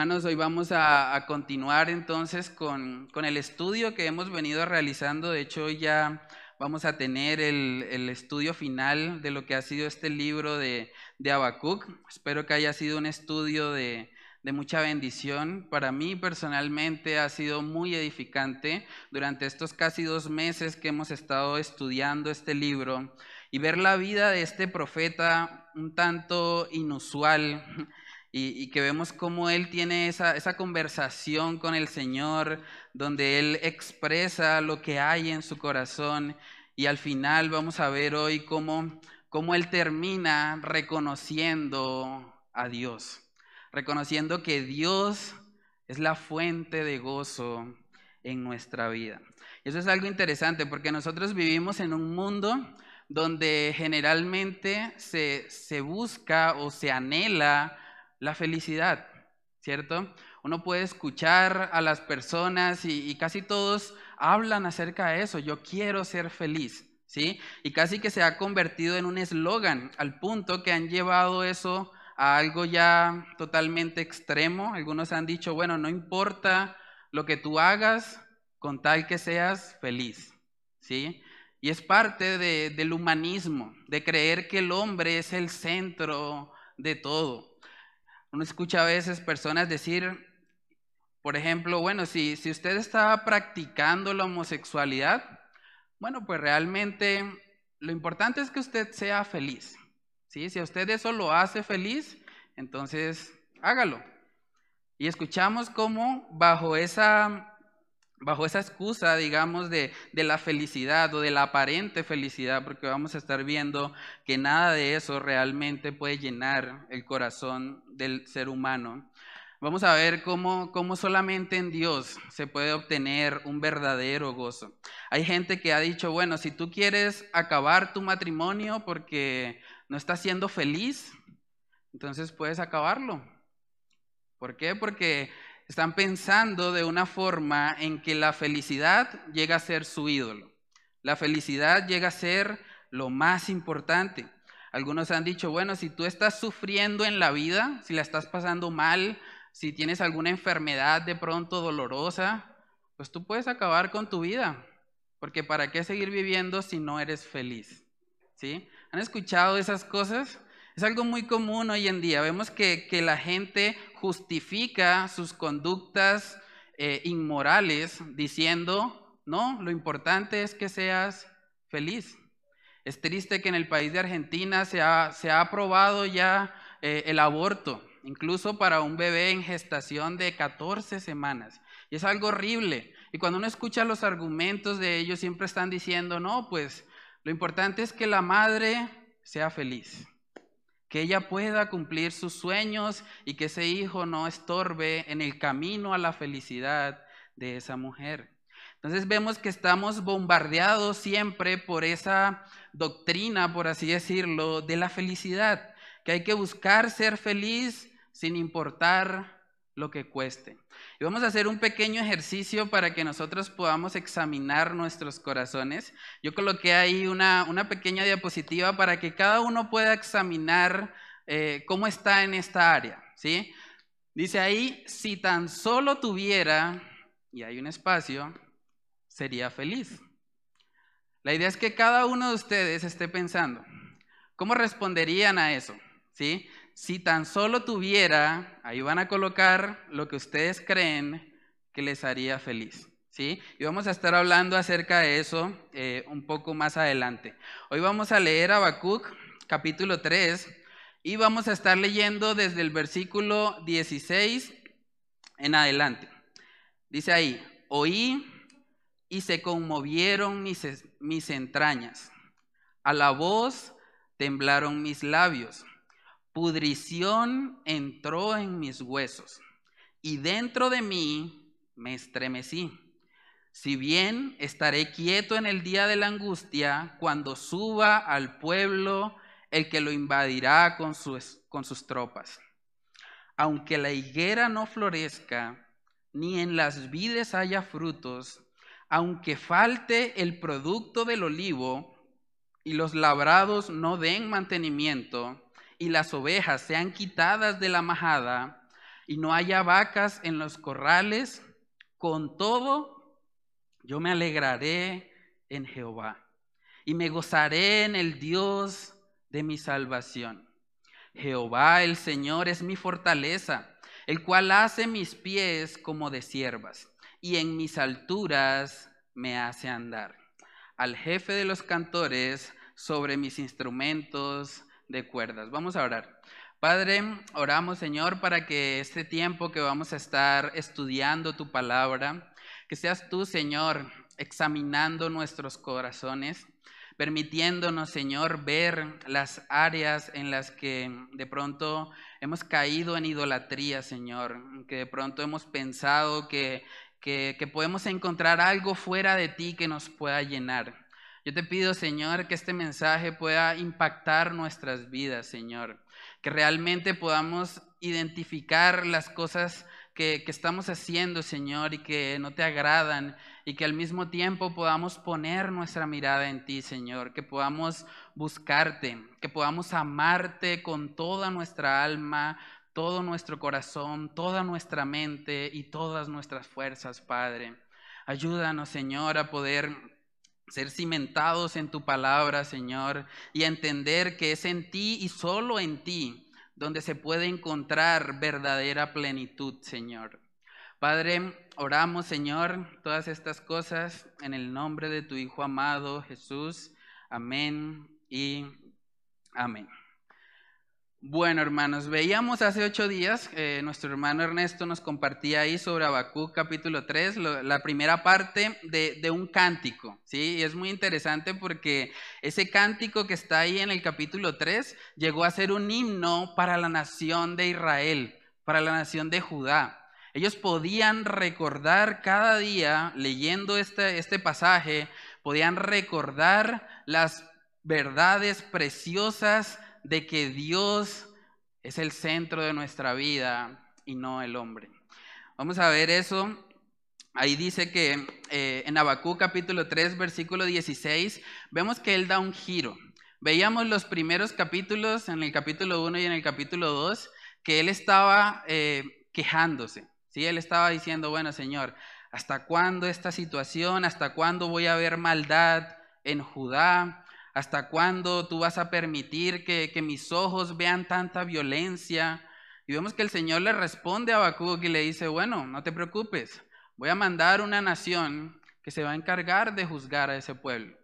Hermanos, hoy vamos a, continuar entonces con, el estudio que hemos venido realizando. De hecho, hoy ya vamos a tener el, estudio final de lo que ha sido este libro de, de Habacuc. Espero que haya sido un estudio de, de mucha bendición. Para mí personalmente ha sido muy edificante durante estos casi dos meses que hemos estado estudiando este libro y ver la vida de este profeta un tanto inusual y, que vemos cómo él tiene esa, esa, conversación con el Señor, donde él expresa lo que hay en su corazón y al final vamos a ver hoy cómo, cómo él termina reconociendo a Dios, reconociendo que Dios es la fuente de gozo en nuestra vida. Y eso es algo interesante porque nosotros vivimos en un mundo donde generalmente se, se busca o se anhela la felicidad, ¿cierto? Uno puede escuchar a las personas y, casi todos hablan acerca de eso, yo quiero ser feliz, ¿sí? Y casi que se ha convertido en un eslogan, al punto que han llevado eso a algo ya totalmente extremo. Algunos han dicho, bueno, no importa lo que tú hagas con tal que seas feliz, ¿sí? Y es parte del humanismo, de creer que el hombre es el centro de todo. Uno escucha a veces personas decir, por ejemplo, bueno, si, si usted está practicando la homosexualidad, bueno, pues realmente lo importante es que usted sea feliz. ¿Sí? Si a usted eso lo hace feliz, entonces hágalo. Y escuchamos cómo bajo esa bajo esa excusa, digamos, de, la felicidad o de la aparente felicidad, porque vamos a estar viendo que nada de eso realmente puede llenar el corazón del ser humano. Vamos a ver cómo, cómo solamente en Dios se puede obtener un verdadero gozo. Hay gente que ha dicho, bueno, si tú quieres acabar tu matrimonio porque no estás siendo feliz, entonces puedes acabarlo. ¿Por qué? Porque están pensando de una forma en que la felicidad llega a ser su ídolo. La felicidad llega a ser lo más importante. Algunos han dicho, bueno, si tú estás sufriendo en la vida, si la estás pasando mal, si tienes alguna enfermedad de pronto dolorosa, pues tú puedes acabar con tu vida, porque ¿para qué seguir viviendo si no eres feliz? ¿Sí? ¿Han escuchado esas cosas? Es algo muy común hoy en día. Vemos que, la gente justifica sus conductas eh, inmorales diciendo, no, lo importante es que seas feliz. Es triste que en el país de Argentina se ha, se ha aprobado ya eh, el aborto, incluso para un bebé en gestación de 14 semanas. Y es algo horrible. Y cuando uno escucha los argumentos de ellos, siempre están diciendo, no, pues lo importante es que la madre sea feliz que ella pueda cumplir sus sueños y que ese hijo no estorbe en el camino a la felicidad de esa mujer. Entonces vemos que estamos bombardeados siempre por esa doctrina, por así decirlo, de la felicidad, que hay que buscar ser feliz sin importar lo que cueste. Y vamos a hacer un pequeño ejercicio para que nosotros podamos examinar nuestros corazones. Yo coloqué ahí una, pequeña diapositiva para que cada uno pueda examinar eh, cómo está en esta área. ¿sí? Dice ahí, si tan solo tuviera, y hay un espacio, sería feliz. La idea es que cada uno de ustedes esté pensando, ¿cómo responderían a eso? ¿Sí? Si tan solo tuviera, ahí van a colocar lo que ustedes creen que les haría feliz. ¿sí? Y vamos a estar hablando acerca de eso eh, un poco más adelante. Hoy vamos a leer Habacuc capítulo 3 y vamos a estar leyendo desde el versículo 16 en adelante. Dice ahí, oí y se conmovieron mis, mis entrañas. A la voz temblaron mis labios pudrición entró en mis huesos y dentro de mí me estremecí. Si bien estaré quieto en el día de la angustia, cuando suba al pueblo el que lo invadirá con sus, con sus tropas. Aunque la higuera no florezca ni en las vides haya frutos, aunque falte el producto del olivo y los labrados no den mantenimiento y las ovejas sean quitadas de la majada y no haya vacas en los corrales, con todo yo me alegraré en Jehová y me gozaré en el Dios de mi salvación. Jehová el Señor es mi fortaleza, el cual hace mis pies como de siervas y en mis alturas me hace andar. Al jefe de los cantores sobre mis instrumentos de cuerdas. Vamos a orar. Padre, oramos Señor para que este tiempo que vamos a estar estudiando tu palabra, que seas tú Señor examinando nuestros corazones, permitiéndonos, Señor, ver las áreas en las que de pronto hemos caído en idolatría, Señor, que de pronto hemos pensado que, que, que podemos encontrar algo fuera de ti que nos pueda llenar. Yo te pido, Señor, que este mensaje pueda impactar nuestras vidas, Señor, que realmente podamos identificar las cosas que, estamos haciendo, Señor, y que no te agradan, y que al mismo tiempo podamos poner nuestra mirada en ti, Señor, que podamos buscarte, que podamos amarte con toda nuestra alma, todo nuestro corazón, toda nuestra mente y todas nuestras fuerzas, Padre. Ayúdanos, Señor, a poder ser cimentados en tu palabra, Señor, y entender que es en ti y solo en ti donde se puede encontrar verdadera plenitud, Señor. Padre, oramos, Señor, todas estas cosas en el nombre de tu Hijo amado Jesús. Amén y amén. Bueno, hermanos, veíamos hace ocho días, eh, nuestro hermano Ernesto nos compartía ahí sobre Habacuc capítulo 3, la primera parte de, un cántico, ¿sí? Y es muy interesante porque ese cántico que está ahí en el capítulo 3 llegó a ser un himno para la nación de Israel, para la nación de Judá. Ellos podían recordar cada día, leyendo este, este pasaje, podían recordar las verdades preciosas de que Dios es el centro de nuestra vida y no el hombre. Vamos a ver eso. Ahí dice que eh, en Abacú capítulo 3, versículo 16, vemos que él da un giro. Veíamos los primeros capítulos, en el capítulo 1 y en el capítulo 2, que él estaba eh, quejándose. ¿sí? Él estaba diciendo, bueno, Señor, ¿hasta cuándo esta situación? ¿Hasta cuándo voy a ver maldad en Judá? ¿Hasta cuándo tú vas a permitir que, mis ojos vean tanta violencia? Y vemos que el Señor le responde a Habacuc y le dice, bueno, no te preocupes, voy a mandar una nación que se va a encargar de juzgar a ese pueblo.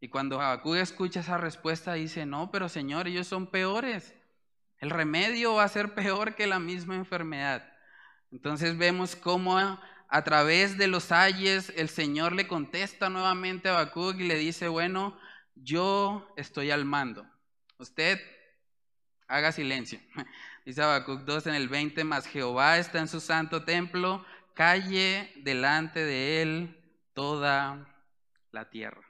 Y cuando Habacuc escucha esa respuesta, dice, no, pero Señor, ellos son peores. El remedio va a ser peor que la misma enfermedad. Entonces vemos cómo a, través de los ayes el Señor le contesta nuevamente a Habacuc y le dice, bueno, yo estoy al mando. Usted haga silencio. Dice Habacuc 2 en el 20, más Jehová está en su santo templo, calle delante de él toda la tierra.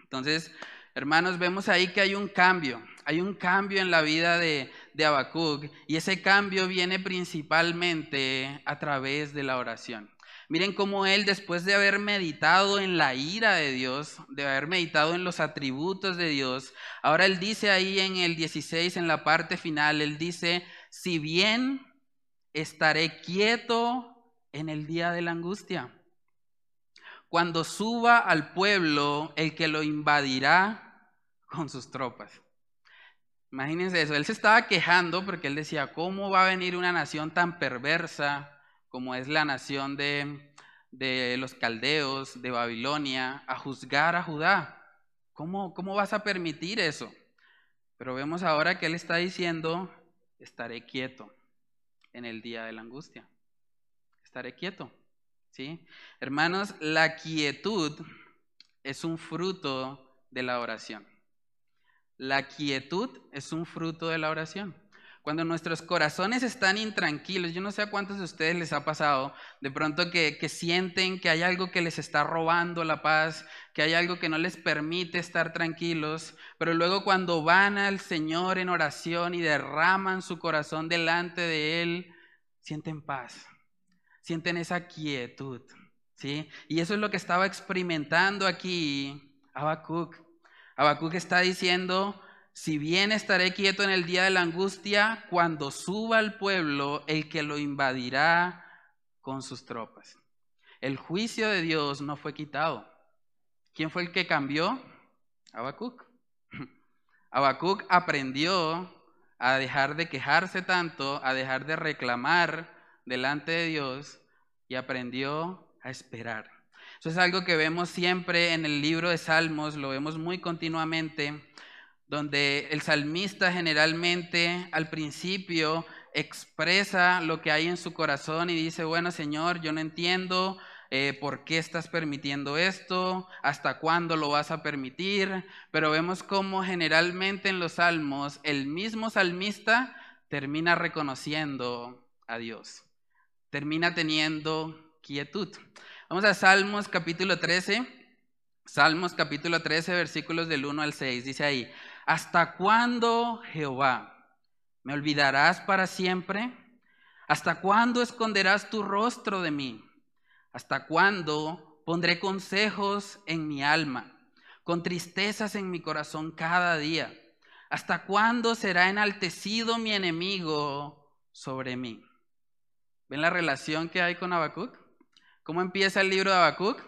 Entonces, hermanos, vemos ahí que hay un cambio, hay un cambio en la vida de, de Habacuc y ese cambio viene principalmente a través de la oración. Miren cómo él, después de haber meditado en la ira de Dios, de haber meditado en los atributos de Dios, ahora él dice ahí en el 16, en la parte final, él dice, si bien estaré quieto en el día de la angustia, cuando suba al pueblo el que lo invadirá con sus tropas. Imagínense eso, él se estaba quejando porque él decía, ¿cómo va a venir una nación tan perversa? Como es la nación de, los caldeos, de Babilonia, a juzgar a Judá. ¿Cómo, ¿Cómo vas a permitir eso? Pero vemos ahora que él está diciendo, estaré quieto en el día de la angustia. Estaré quieto. ¿Sí? Hermanos, la quietud es un fruto de la oración. La quietud es un fruto de la oración. Cuando nuestros corazones están intranquilos, yo no sé a cuántos de ustedes les ha pasado, de pronto que, sienten que hay algo que les está robando la paz, que hay algo que no les permite estar tranquilos, pero luego cuando van al Señor en oración y derraman su corazón delante de Él, sienten paz, sienten esa quietud, ¿sí? Y eso es lo que estaba experimentando aquí Habacuc. Habacuc está diciendo, si bien estaré quieto en el día de la angustia, cuando suba al pueblo, el que lo invadirá con sus tropas. El juicio de Dios no fue quitado. ¿Quién fue el que cambió? Habacuc. Habacuc aprendió a dejar de quejarse tanto, a dejar de reclamar delante de Dios y aprendió a esperar. Eso es algo que vemos siempre en el libro de Salmos, lo vemos muy continuamente, donde el salmista generalmente al principio expresa lo que hay en su corazón y dice, bueno Señor, yo no entiendo eh, por qué estás permitiendo esto, hasta cuándo lo vas a permitir, pero vemos cómo generalmente en los salmos el mismo salmista termina reconociendo a Dios, termina teniendo quietud. Vamos a Salmos capítulo 13. Salmos capítulo 13, versículos del 1 al 6. Dice ahí, ¿hasta cuándo, Jehová, me olvidarás para siempre? ¿Hasta cuándo esconderás tu rostro de mí? ¿Hasta cuándo pondré consejos en mi alma, con tristezas en mi corazón cada día? ¿Hasta cuándo será enaltecido mi enemigo sobre mí? ¿Ven la relación que hay con Habacuc? ¿Cómo empieza el libro de Habacuc?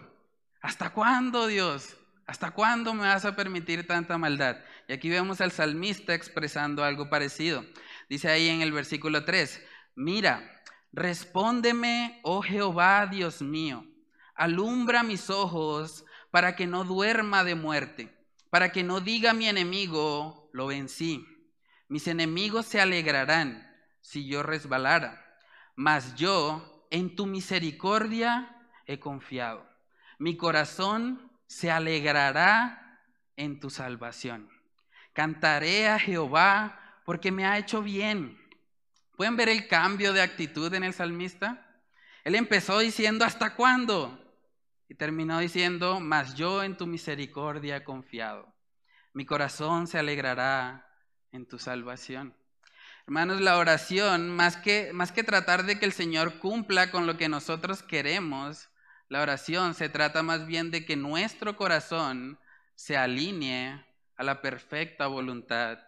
¿Hasta cuándo, Dios? ¿Hasta cuándo me vas a permitir tanta maldad? Y aquí vemos al salmista expresando algo parecido. Dice ahí en el versículo 3, mira, respóndeme, oh Jehová, Dios mío, alumbra mis ojos para que no duerma de muerte, para que no diga mi enemigo, lo vencí. Mis enemigos se alegrarán si yo resbalara, mas yo en tu misericordia he confiado. Mi corazón se alegrará en tu salvación. Cantaré a Jehová porque me ha hecho bien. ¿Pueden ver el cambio de actitud en el salmista? Él empezó diciendo, ¿hasta cuándo? Y terminó diciendo, mas yo en tu misericordia he confiado. Mi corazón se alegrará en tu salvación. Hermanos, la oración, más que, más que tratar de que el Señor cumpla con lo que nosotros queremos, la oración se trata más bien de que nuestro corazón se alinee a la perfecta voluntad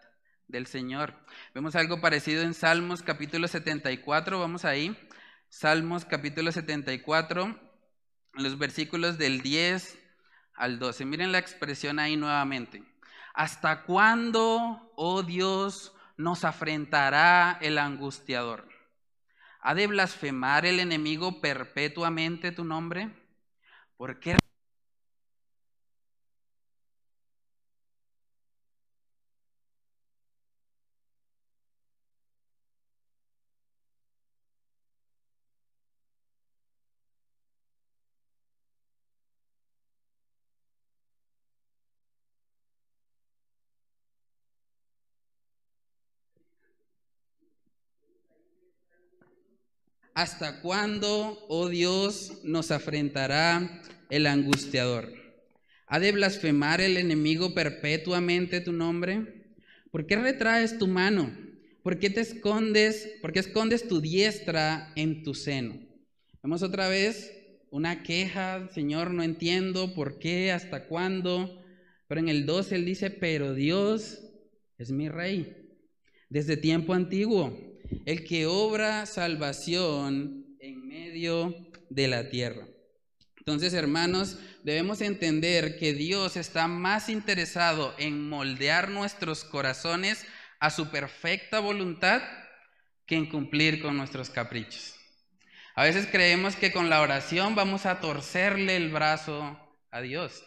del Señor. Vemos algo parecido en Salmos capítulo 74, vamos ahí. Salmos capítulo 74, los versículos del 10 al 12. Miren la expresión ahí nuevamente. ¿Hasta cuándo, oh Dios, nos afrentará el angustiador. ¿Ha de blasfemar el enemigo perpetuamente tu nombre? ¿Por qué ¿Hasta cuándo, oh Dios, nos afrentará el angustiador? ¿Ha de blasfemar el enemigo perpetuamente tu nombre? ¿Por qué retraes tu mano? ¿Por qué te escondes? ¿Por qué escondes tu diestra en tu seno? Vemos otra vez una queja, Señor, no entiendo por qué, hasta cuándo. Pero en el 12 él dice, pero Dios es mi rey desde tiempo antiguo el que obra salvación en medio de la tierra. Entonces, hermanos, debemos entender que Dios está más interesado en moldear nuestros corazones a su perfecta voluntad que en cumplir con nuestros caprichos. A veces creemos que con la oración vamos a torcerle el brazo a Dios,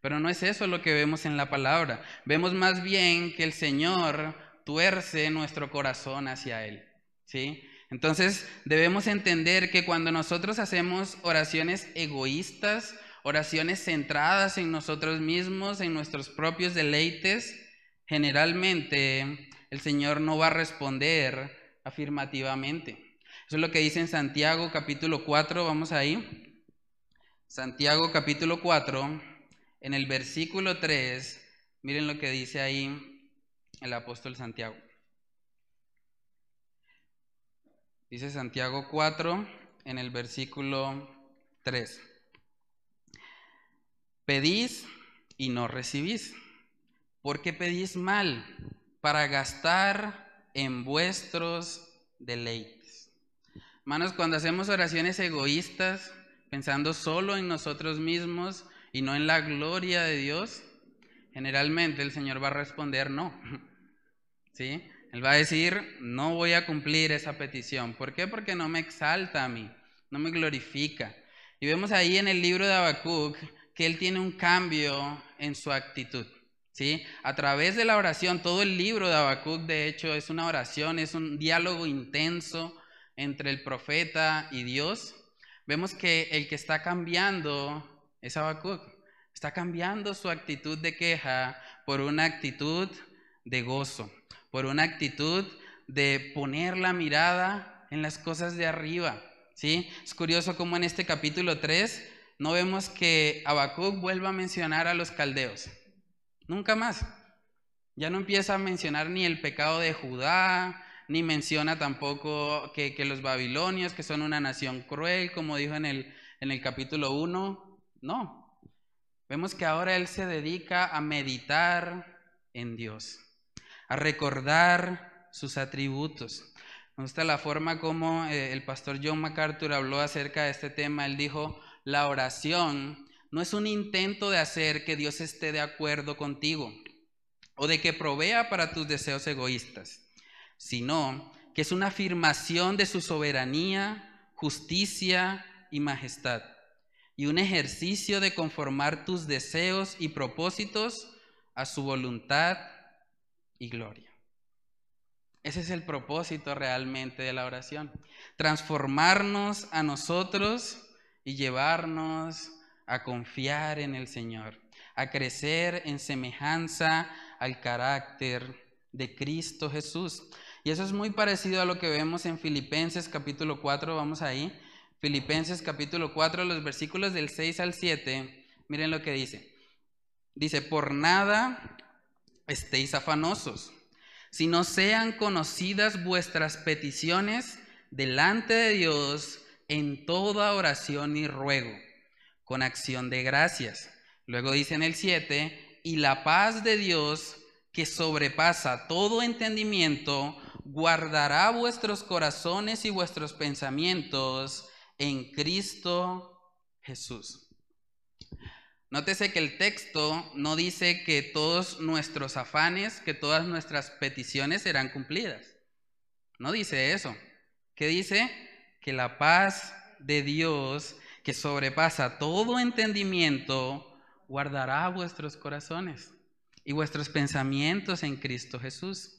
pero no es eso lo que vemos en la palabra. Vemos más bien que el Señor tuerce nuestro corazón hacia Él. ¿sí? Entonces debemos entender que cuando nosotros hacemos oraciones egoístas, oraciones centradas en nosotros mismos, en nuestros propios deleites, generalmente el Señor no va a responder afirmativamente. Eso es lo que dice en Santiago capítulo 4, vamos ahí. Santiago capítulo 4, en el versículo 3, miren lo que dice ahí el apóstol Santiago. Dice Santiago 4, en el versículo 3. Pedís y no recibís, porque pedís mal para gastar en vuestros deleites. Hermanos, cuando hacemos oraciones egoístas, pensando solo en nosotros mismos y no en la gloria de Dios, generalmente el Señor va a responder no. ¿Sí? Él va a decir, no voy a cumplir esa petición. ¿Por qué? Porque no me exalta a mí, no me glorifica. Y vemos ahí en el libro de Habacuc que él tiene un cambio en su actitud. ¿Sí? A través de la oración, todo el libro de Habacuc, de hecho, es una oración, es un diálogo intenso entre el profeta y Dios. Vemos que el que está cambiando es Habacuc. Está cambiando su actitud de queja por una actitud de gozo por una actitud de poner la mirada en las cosas de arriba. ¿sí? Es curioso cómo en este capítulo 3 no vemos que Habacuc vuelva a mencionar a los caldeos. Nunca más. Ya no empieza a mencionar ni el pecado de Judá, ni menciona tampoco que, los babilonios, que son una nación cruel, como dijo en el, en el capítulo 1. No. Vemos que ahora él se dedica a meditar en Dios a recordar sus atributos. Me gusta la forma como eh, el pastor John MacArthur habló acerca de este tema. Él dijo, la oración no es un intento de hacer que Dios esté de acuerdo contigo o de que provea para tus deseos egoístas, sino que es una afirmación de su soberanía, justicia y majestad, y un ejercicio de conformar tus deseos y propósitos a su voluntad y gloria. Ese es el propósito realmente de la oración. Transformarnos a nosotros y llevarnos a confiar en el Señor, a crecer en semejanza al carácter de Cristo Jesús. Y eso es muy parecido a lo que vemos en Filipenses capítulo 4, vamos ahí. Filipenses capítulo 4, los versículos del 6 al 7, miren lo que dice. Dice, por nada estéis afanosos, sino sean conocidas vuestras peticiones delante de Dios en toda oración y ruego, con acción de gracias. Luego dice en el 7, y la paz de Dios, que sobrepasa todo entendimiento, guardará vuestros corazones y vuestros pensamientos en Cristo Jesús. Nótese que el texto no dice que todos nuestros afanes, que todas nuestras peticiones serán cumplidas. No dice eso. ¿Qué dice? Que la paz de Dios, que sobrepasa todo entendimiento, guardará vuestros corazones y vuestros pensamientos en Cristo Jesús.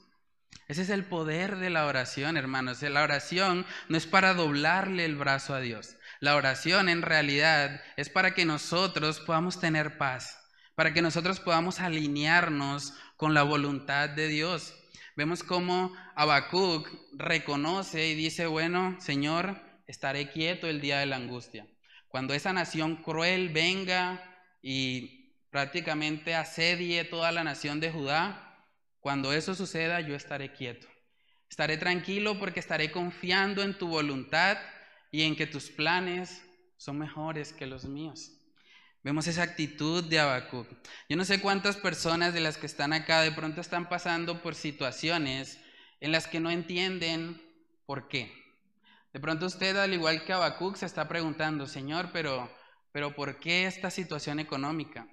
Ese es el poder de la oración, hermanos. La oración no es para doblarle el brazo a Dios. La oración en realidad es para que nosotros podamos tener paz, para que nosotros podamos alinearnos con la voluntad de Dios. Vemos cómo Habacuc reconoce y dice, bueno, Señor, estaré quieto el día de la angustia. Cuando esa nación cruel venga y prácticamente asedie toda la nación de Judá, cuando eso suceda yo estaré quieto. Estaré tranquilo porque estaré confiando en tu voluntad y en que tus planes son mejores que los míos. Vemos esa actitud de Habacuc. Yo no sé cuántas personas de las que están acá de pronto están pasando por situaciones en las que no entienden por qué. De pronto usted, al igual que Habacuc, se está preguntando, Señor, pero, pero ¿por qué esta situación económica?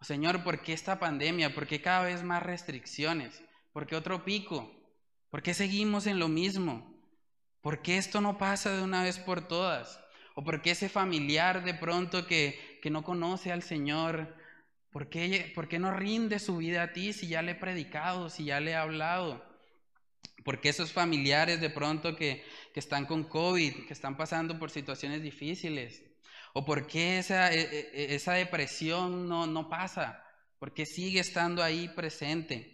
O Señor, ¿por qué esta pandemia? ¿Por qué cada vez más restricciones? ¿Por qué otro pico? ¿Por qué seguimos en lo mismo? ¿Por qué esto no pasa de una vez por todas? ¿O por qué ese familiar de pronto que, que no conoce al Señor, ¿por qué, ¿por qué no rinde su vida a ti si ya le he predicado, si ya le he hablado? ¿Por qué esos familiares de pronto que, que están con COVID, que están pasando por situaciones difíciles? ¿O por qué esa, e, e, esa depresión no, no pasa? ¿Por qué sigue estando ahí presente?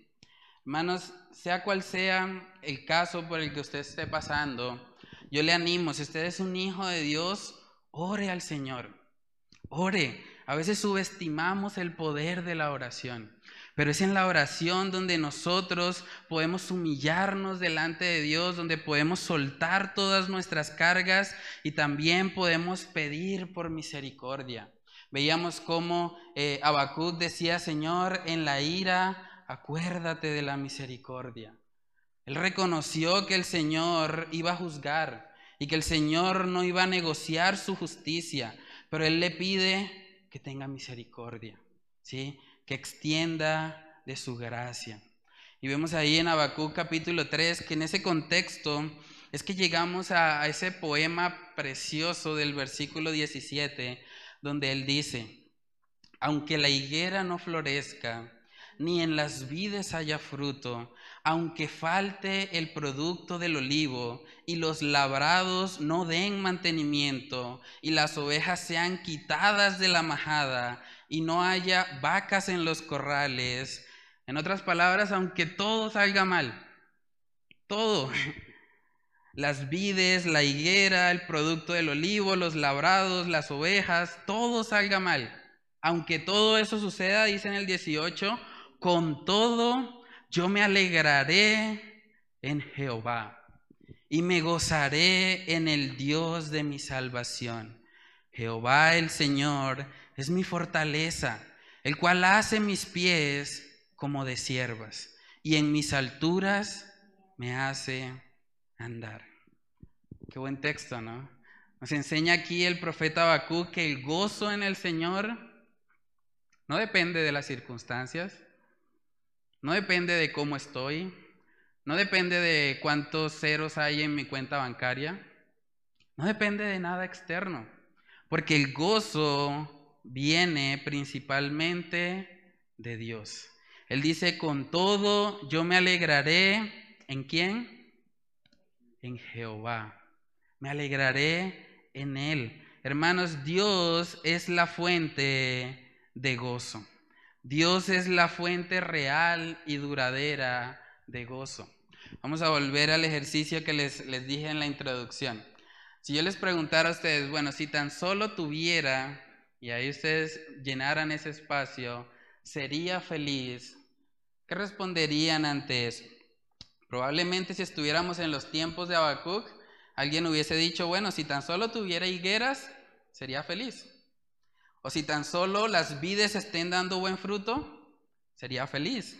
Hermanos, sea cual sea el caso por el que usted esté pasando, yo le animo, si usted es un hijo de Dios, ore al Señor. Ore. A veces subestimamos el poder de la oración. Pero es en la oración donde nosotros podemos humillarnos delante de Dios, donde podemos soltar todas nuestras cargas y también podemos pedir por misericordia. Veíamos cómo eh, decía, Señor, en la ira, acuérdate de la misericordia. Él reconoció que el Señor iba a juzgar y que el Señor no iba a negociar su justicia, pero Él le pide que tenga misericordia, ¿sí? que extienda de su gracia. Y vemos ahí en Habacuc capítulo 3 que en ese contexto es que llegamos a, a ese poema precioso del versículo 17, donde él dice, aunque la higuera no florezca, ni en las vides haya fruto, aunque falte el producto del olivo y los labrados no den mantenimiento y las ovejas sean quitadas de la majada y no haya vacas en los corrales, en otras palabras, aunque todo salga mal, todo, las vides, la higuera, el producto del olivo, los labrados, las ovejas, todo salga mal. Aunque todo eso suceda, dice en el 18, con todo yo me alegraré en Jehová y me gozaré en el Dios de mi salvación. Jehová el Señor es mi fortaleza, el cual hace mis pies como de siervas y en mis alturas me hace andar. Qué buen texto, ¿no? Nos enseña aquí el profeta Habacuc que el gozo en el Señor no depende de las circunstancias, no depende de cómo estoy, no depende de cuántos ceros hay en mi cuenta bancaria, no depende de nada externo, porque el gozo viene principalmente de Dios. Él dice, con todo yo me alegraré en quién? En Jehová me alegraré en él. Hermanos, Dios es la fuente de gozo. Dios es la fuente real y duradera de gozo. Vamos a volver al ejercicio que les, les dije en la introducción. Si yo les preguntara a ustedes, bueno, si tan solo tuviera, y ahí ustedes llenaran ese espacio, ¿sería feliz? ¿Qué responderían ante eso? Probablemente si estuviéramos en los tiempos de Habacuc, Alguien hubiese dicho, bueno, si tan solo tuviera higueras, sería feliz. O si tan solo las vides estén dando buen fruto, sería feliz.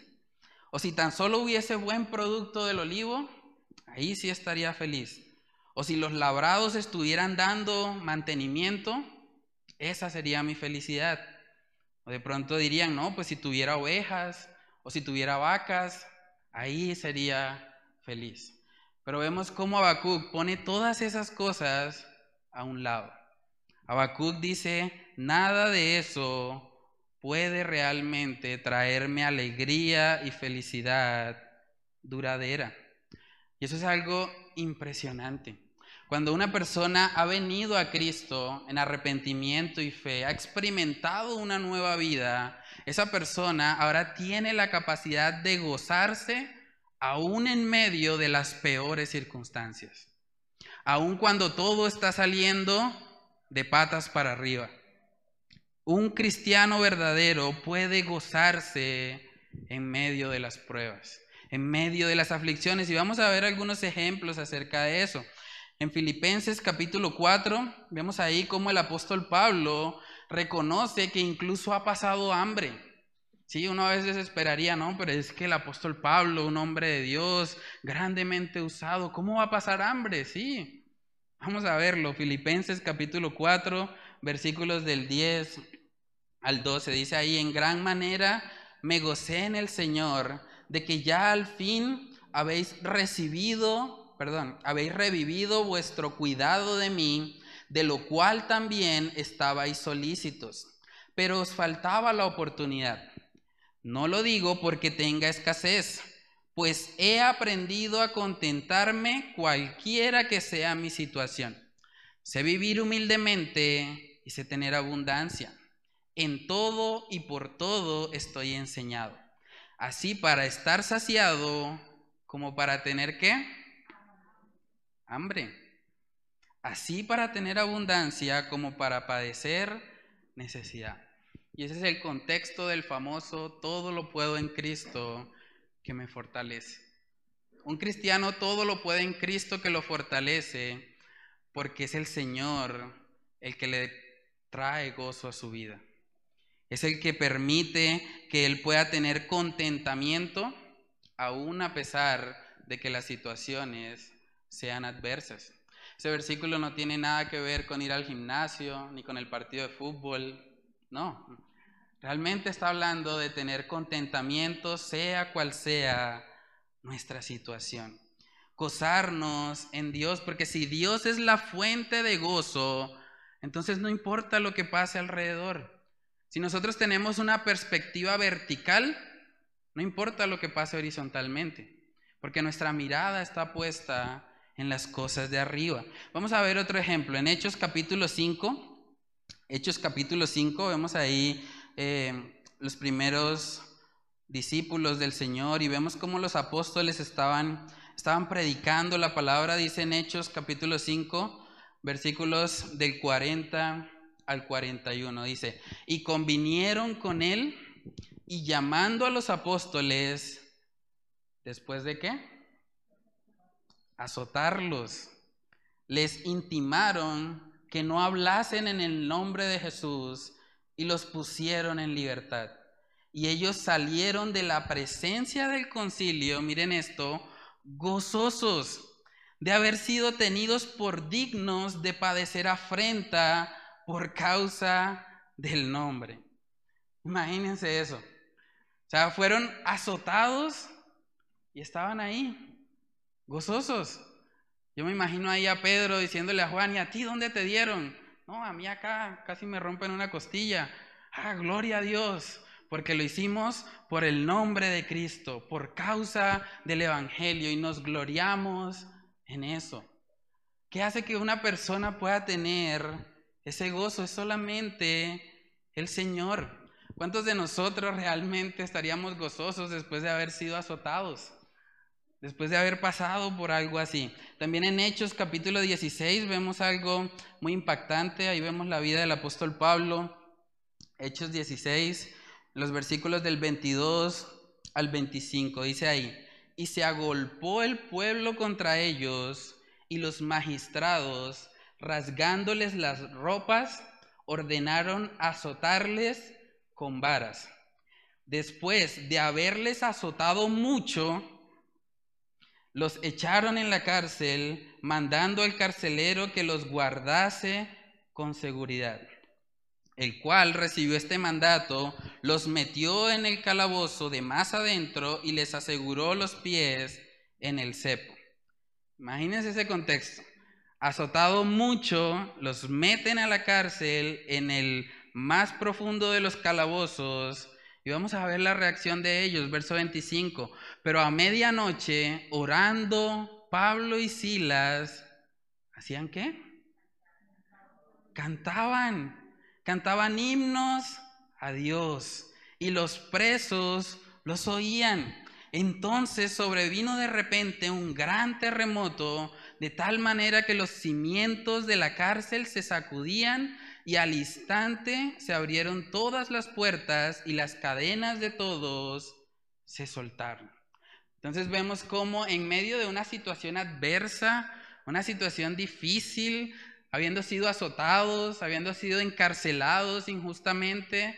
O si tan solo hubiese buen producto del olivo, ahí sí estaría feliz. O si los labrados estuvieran dando mantenimiento, esa sería mi felicidad. O de pronto dirían, no, pues si tuviera ovejas o si tuviera vacas, ahí sería feliz. Pero vemos cómo Habacuc pone todas esas cosas a un lado. Habacuc dice, nada de eso puede realmente traerme alegría y felicidad duradera. Y eso es algo impresionante. Cuando una persona ha venido a Cristo en arrepentimiento y fe, ha experimentado una nueva vida, esa persona ahora tiene la capacidad de gozarse aún en medio de las peores circunstancias, aún cuando todo está saliendo de patas para arriba. Un cristiano verdadero puede gozarse en medio de las pruebas, en medio de las aflicciones. Y vamos a ver algunos ejemplos acerca de eso. En Filipenses capítulo 4, vemos ahí cómo el apóstol Pablo reconoce que incluso ha pasado hambre. Sí, uno a veces esperaría, ¿no? Pero es que el apóstol Pablo, un hombre de Dios, grandemente usado, ¿cómo va a pasar hambre? Sí. Vamos a verlo. Filipenses capítulo 4, versículos del 10 al 12. Dice ahí, en gran manera me gocé en el Señor de que ya al fin habéis recibido, perdón, habéis revivido vuestro cuidado de mí, de lo cual también estabais solícitos, pero os faltaba la oportunidad. No lo digo porque tenga escasez, pues he aprendido a contentarme cualquiera que sea mi situación. Sé vivir humildemente y sé tener abundancia. En todo y por todo estoy enseñado. Así para estar saciado como para tener qué? Hambre. Así para tener abundancia como para padecer necesidad. Y ese es el contexto del famoso todo lo puedo en Cristo que me fortalece. Un cristiano todo lo puede en Cristo que lo fortalece porque es el Señor el que le trae gozo a su vida. Es el que permite que él pueda tener contentamiento aún a pesar de que las situaciones sean adversas. Ese versículo no tiene nada que ver con ir al gimnasio ni con el partido de fútbol. No, realmente está hablando de tener contentamiento sea cual sea nuestra situación. Gozarnos en Dios, porque si Dios es la fuente de gozo, entonces no importa lo que pase alrededor. Si nosotros tenemos una perspectiva vertical, no importa lo que pase horizontalmente, porque nuestra mirada está puesta en las cosas de arriba. Vamos a ver otro ejemplo. En Hechos capítulo 5, Hechos capítulo 5, vemos ahí eh, los primeros discípulos del Señor y vemos cómo los apóstoles estaban, estaban predicando la palabra, dice en Hechos capítulo 5, versículos del 40 al 41. Dice, y convinieron con él y llamando a los apóstoles, después de qué? Azotarlos. Les intimaron que no hablasen en el nombre de Jesús y los pusieron en libertad. Y ellos salieron de la presencia del concilio, miren esto, gozosos de haber sido tenidos por dignos de padecer afrenta por causa del nombre. Imagínense eso. O sea, fueron azotados y estaban ahí, gozosos. Yo me imagino ahí a Pedro diciéndole a Juan, ¿y a ti dónde te dieron? No, a mí acá casi me rompen una costilla. Ah, gloria a Dios, porque lo hicimos por el nombre de Cristo, por causa del Evangelio y nos gloriamos en eso. ¿Qué hace que una persona pueda tener ese gozo? Es solamente el Señor. ¿Cuántos de nosotros realmente estaríamos gozosos después de haber sido azotados? Después de haber pasado por algo así. También en Hechos capítulo 16 vemos algo muy impactante. Ahí vemos la vida del apóstol Pablo. Hechos 16, los versículos del 22 al 25. Dice ahí, y se agolpó el pueblo contra ellos y los magistrados, rasgándoles las ropas, ordenaron azotarles con varas. Después de haberles azotado mucho, los echaron en la cárcel, mandando al carcelero que los guardase con seguridad el cual recibió este mandato, los metió en el calabozo de más adentro y les aseguró los pies en el cepo. Imagínense ese contexto. Azotado mucho, los meten a la cárcel en el más profundo de los calabozos y vamos a ver la reacción de ellos, verso 25. Pero a medianoche, orando, Pablo y Silas, ¿hacían qué? Cantaban cantaban himnos a Dios y los presos los oían. Entonces sobrevino de repente un gran terremoto, de tal manera que los cimientos de la cárcel se sacudían y al instante se abrieron todas las puertas y las cadenas de todos se soltaron. Entonces vemos cómo en medio de una situación adversa, una situación difícil, habiendo sido azotados, habiendo sido encarcelados injustamente,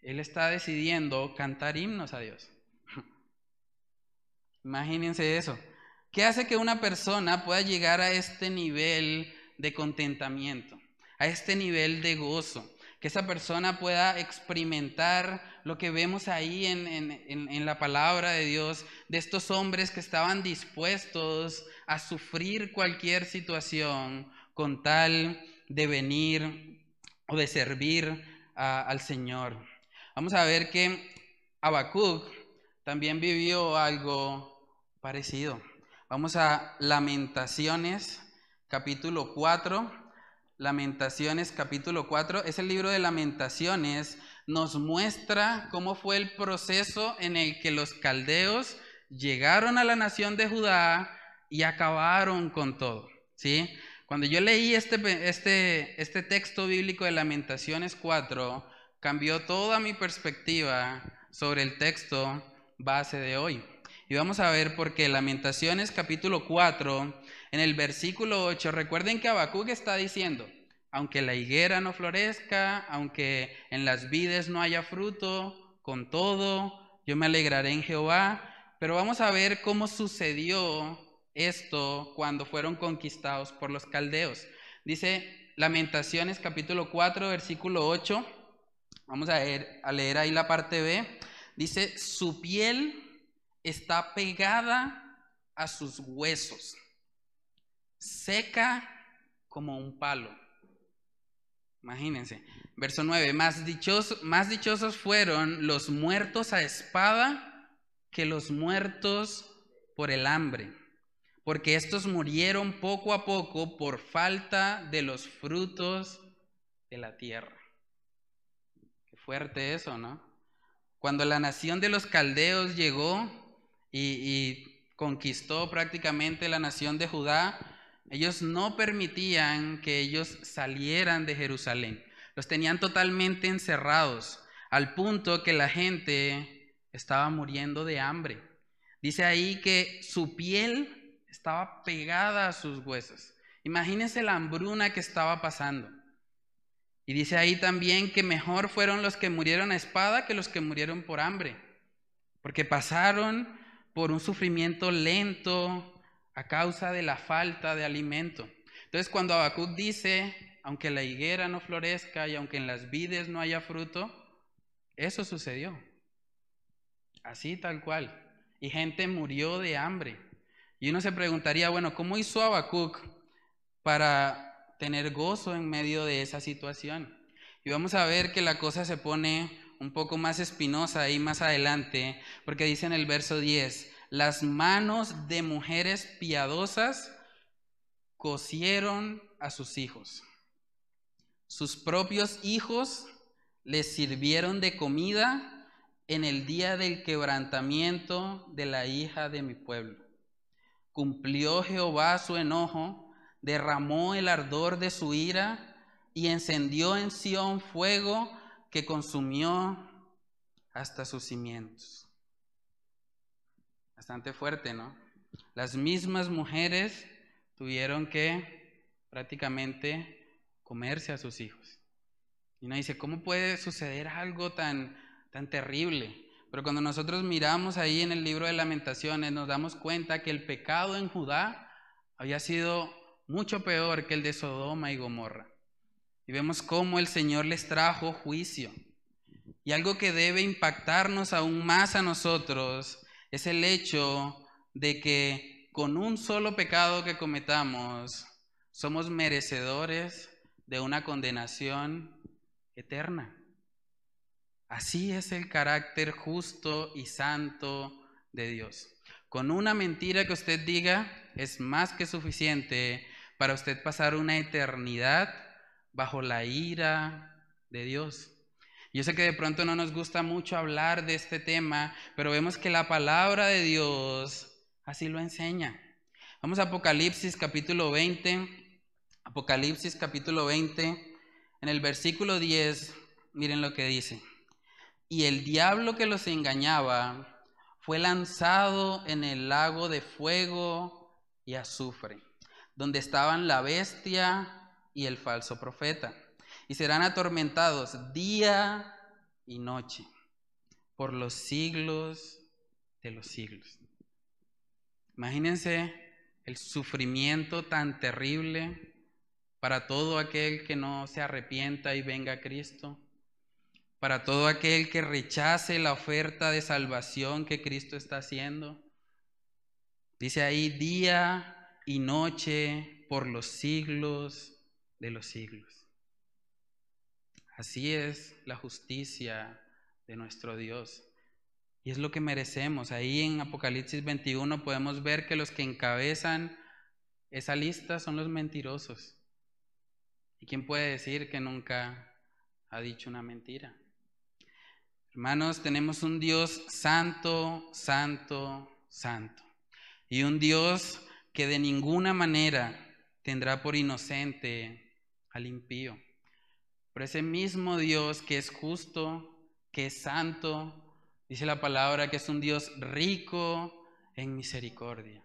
Él está decidiendo cantar himnos a Dios. Imagínense eso. ¿Qué hace que una persona pueda llegar a este nivel de contentamiento, a este nivel de gozo? Que esa persona pueda experimentar lo que vemos ahí en, en la palabra de Dios, de estos hombres que estaban dispuestos a sufrir cualquier situación con tal de venir o de servir al Señor. Vamos a ver que Habacuc también vivió algo parecido. Vamos a Lamentaciones, capítulo 4. Lamentaciones, capítulo 4. Es el libro de Lamentaciones. Nos muestra cómo fue el proceso en el que los caldeos llegaron a la nación de Judá y acabaron con todo. ¿sí? Cuando yo leí este, este, este texto bíblico de Lamentaciones 4, cambió toda mi perspectiva sobre el texto base de hoy. Y vamos a ver por qué. Lamentaciones capítulo 4, en el versículo 8, recuerden que Habacuc está diciendo, aunque la higuera no florezca, aunque en las vides no haya fruto, con todo, yo me alegraré en Jehová. Pero vamos a ver cómo sucedió esto cuando fueron conquistados por los caldeos. Dice Lamentaciones capítulo 4, versículo 8. Vamos a leer, a leer ahí la parte B. Dice, su piel está pegada a sus huesos, seca como un palo. Imagínense. Verso 9, más, dichosos fueron los muertos a espada que los muertos por el hambre, porque estos murieron poco a poco por falta de los frutos de la tierra. Qué fuerte eso, ¿no? Cuando la nación de los caldeos llegó y, conquistó prácticamente la nación de Judá, ellos no permitían que ellos salieran de Jerusalén. Los tenían totalmente encerrados, al punto que la gente estaba muriendo de hambre. Dice ahí que su piel estaba pegada a sus huesos. Imagínense la hambruna que estaba pasando. Y dice ahí también que mejor fueron los que murieron a espada que los que murieron por hambre, porque pasaron por un sufrimiento lento a causa de la falta de alimento. Entonces cuando Habacuc dice, aunque la higuera no florezca y aunque en las vides no haya fruto, eso sucedió. Así tal cual. Y gente murió de hambre. Y uno se preguntaría, bueno, ¿cómo hizo Habacuc para tener gozo en medio de esa situación. Y vamos a ver que la cosa se pone un poco más espinosa ahí más adelante, porque dice en el verso 10, las manos de mujeres piadosas cosieron a sus hijos. Sus propios hijos les sirvieron de comida en el día del quebrantamiento de la hija de mi pueblo. Cumplió Jehová su enojo derramó el ardor de su ira y encendió en Sión fuego que consumió hasta sus cimientos. Bastante fuerte, ¿no? Las mismas mujeres tuvieron que prácticamente comerse a sus hijos. Y uno dice, ¿cómo puede suceder algo tan, tan terrible? Pero cuando nosotros miramos ahí en el libro de lamentaciones, nos damos cuenta que el pecado en Judá había sido mucho peor que el de Sodoma y Gomorra. Y vemos cómo el Señor les trajo juicio. Y algo que debe impactarnos aún más a nosotros es el hecho de que con un solo pecado que cometamos somos merecedores de una condenación eterna. Así es el carácter justo y santo de Dios. Con una mentira que usted diga es más que suficiente para usted pasar una eternidad bajo la ira de Dios. Yo sé que de pronto no nos gusta mucho hablar de este tema, pero vemos que la palabra de Dios así lo enseña. Vamos a Apocalipsis capítulo 20. Apocalipsis capítulo 20, en el versículo 10, miren lo que dice. Y el diablo que los engañaba fue lanzado en el lago de fuego y azufre donde estaban la bestia y el falso profeta, y serán atormentados día y noche por los siglos de los siglos. Imagínense el sufrimiento tan terrible para todo aquel que no se arrepienta y venga a Cristo, para todo aquel que rechace la oferta de salvación que Cristo está haciendo. Dice ahí día y noche por los siglos de los siglos. Así es la justicia de nuestro Dios. Y es lo que merecemos. Ahí en Apocalipsis 21 podemos ver que los que encabezan esa lista son los mentirosos. ¿Y quién puede decir que nunca ha dicho una mentira? Hermanos, tenemos un Dios santo, santo, santo. Y un Dios que de ninguna manera tendrá por inocente al impío. Por ese mismo Dios que es justo, que es santo, dice la palabra que es un Dios rico en misericordia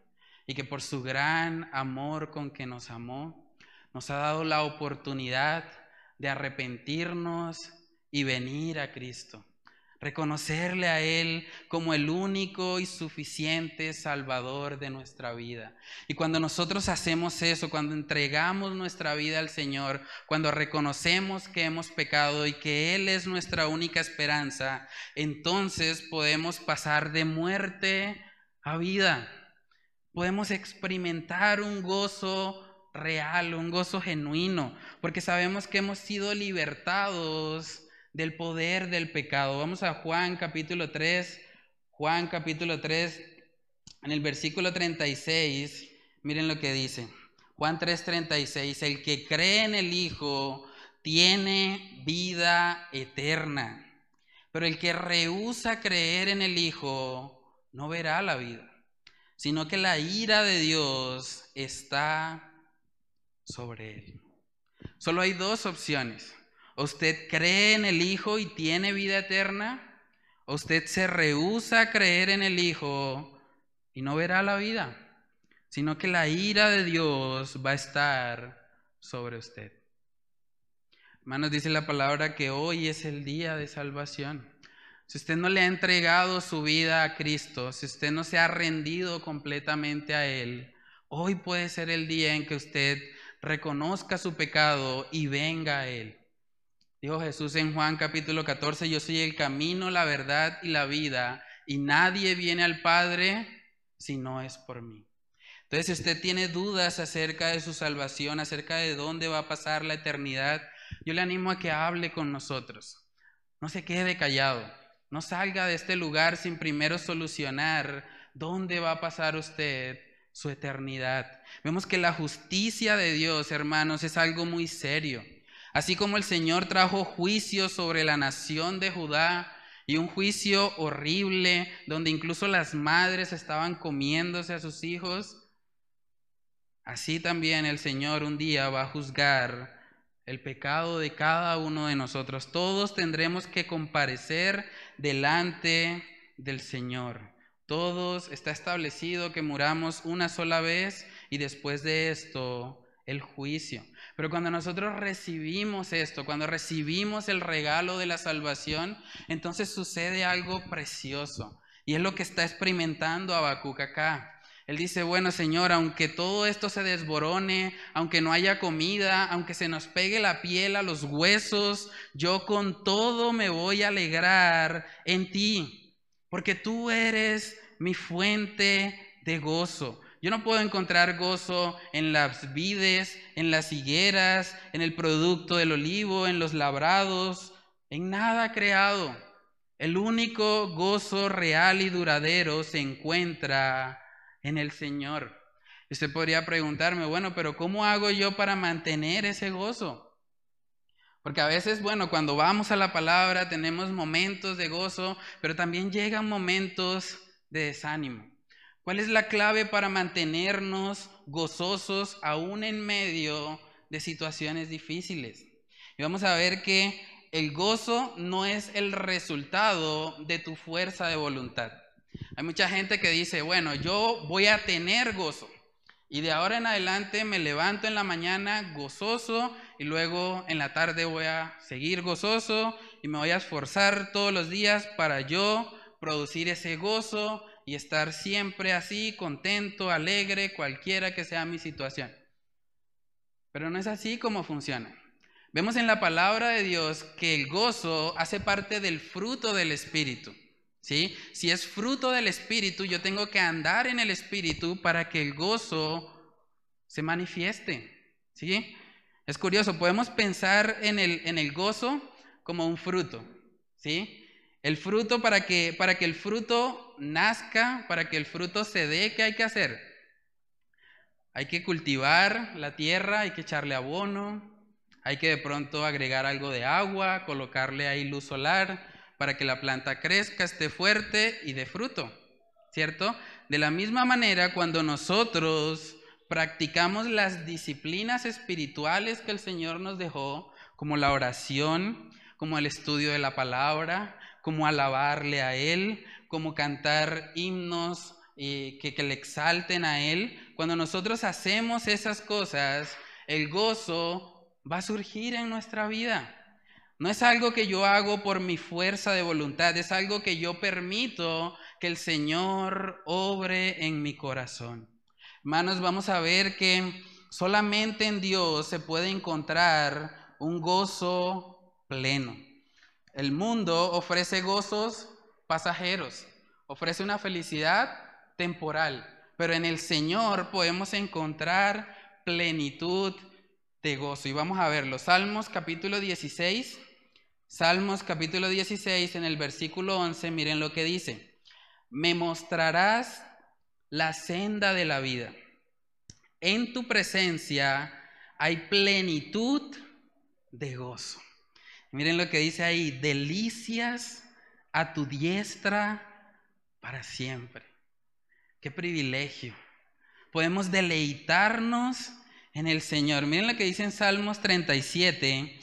y que por su gran amor con que nos amó, nos ha dado la oportunidad de arrepentirnos y venir a Cristo reconocerle a Él como el único y suficiente Salvador de nuestra vida. Y cuando nosotros hacemos eso, cuando entregamos nuestra vida al Señor, cuando reconocemos que hemos pecado y que Él es nuestra única esperanza, entonces podemos pasar de muerte a vida. Podemos experimentar un gozo real, un gozo genuino, porque sabemos que hemos sido libertados del poder del pecado. Vamos a Juan capítulo 3, Juan capítulo 3, en el versículo 36, miren lo que dice. Juan 3:36, el que cree en el Hijo tiene vida eterna, pero el que rehúsa creer en el Hijo no verá la vida, sino que la ira de Dios está sobre él. Solo hay dos opciones usted cree en el Hijo y tiene vida eterna? ¿O usted se rehúsa a creer en el Hijo y no verá la vida? Sino que la ira de Dios va a estar sobre usted. Hermanos, dice la palabra que hoy es el día de salvación. Si usted no le ha entregado su vida a Cristo, si usted no se ha rendido completamente a Él, hoy puede ser el día en que usted reconozca su pecado y venga a Él. Dijo Jesús en Juan capítulo 14, yo soy el camino, la verdad y la vida, y nadie viene al Padre si no es por mí. Entonces, si usted tiene dudas acerca de su salvación, acerca de dónde va a pasar la eternidad, yo le animo a que hable con nosotros. No se quede callado. No salga de este lugar sin primero solucionar dónde va a pasar usted su eternidad. Vemos que la justicia de Dios, hermanos, es algo muy serio. Así como el Señor trajo juicio sobre la nación de Judá y un juicio horrible donde incluso las madres estaban comiéndose a sus hijos, así también el Señor un día va a juzgar el pecado de cada uno de nosotros. Todos tendremos que comparecer delante del Señor. Todos está establecido que muramos una sola vez y después de esto el juicio. Pero cuando nosotros recibimos esto, cuando recibimos el regalo de la salvación, entonces sucede algo precioso. Y es lo que está experimentando Habacuc acá. Él dice, bueno Señor, aunque todo esto se desborone, aunque no haya comida, aunque se nos pegue la piel a los huesos, yo con todo me voy a alegrar en ti, porque tú eres mi fuente de gozo. Yo no puedo encontrar gozo en las vides, en las higueras, en el producto del olivo, en los labrados, en nada creado. El único gozo real y duradero se encuentra en el Señor. usted podría preguntarme, bueno, pero ¿cómo hago yo para mantener ese gozo? Porque a veces, bueno, cuando vamos a la palabra tenemos momentos de gozo, pero también llegan momentos de desánimo. ¿Cuál es la clave para mantenernos gozosos aún en medio de situaciones difíciles? Y vamos a ver que el gozo no es el resultado de tu fuerza de voluntad. Hay mucha gente que dice, bueno, yo voy a tener gozo. Y de ahora en adelante me levanto en la mañana gozoso y luego en la tarde voy a seguir gozoso y me voy a esforzar todos los días para yo producir ese gozo y estar siempre así, contento, alegre, cualquiera que sea mi situación. Pero no es así como funciona. Vemos en la palabra de Dios que el gozo hace parte del fruto del Espíritu. ¿sí? Si es fruto del Espíritu, yo tengo que andar en el Espíritu para que el gozo se manifieste. ¿sí? Es curioso, podemos pensar en el, en el gozo como un fruto. ¿sí? El fruto para que, para que el fruto nazca, para que el fruto se dé, ¿qué hay que hacer? Hay que cultivar la tierra, hay que echarle abono, hay que de pronto agregar algo de agua, colocarle ahí luz solar para que la planta crezca, esté fuerte y dé fruto, ¿cierto? De la misma manera, cuando nosotros practicamos las disciplinas espirituales que el Señor nos dejó, como la oración, como el estudio de la palabra, como alabarle a Él, como cantar himnos eh, que, le exalten a Él. Cuando nosotros hacemos esas cosas, el gozo va a surgir en nuestra vida. No es algo que yo hago por mi fuerza de voluntad, es algo que yo permito que el Señor obre en mi corazón. Hermanos, vamos a ver que solamente en Dios se puede encontrar un gozo pleno. El mundo ofrece gozos pasajeros, ofrece una felicidad temporal, pero en el Señor podemos encontrar plenitud de gozo. Y vamos a verlo. Salmos capítulo 16. Salmos capítulo 16 en el versículo 11, miren lo que dice me mostrarás la senda de la vida. En tu presencia hay plenitud de gozo. Miren lo que dice ahí, delicias a tu diestra para siempre. Qué privilegio. Podemos deleitarnos en el Señor. Miren lo que dice en Salmos 37.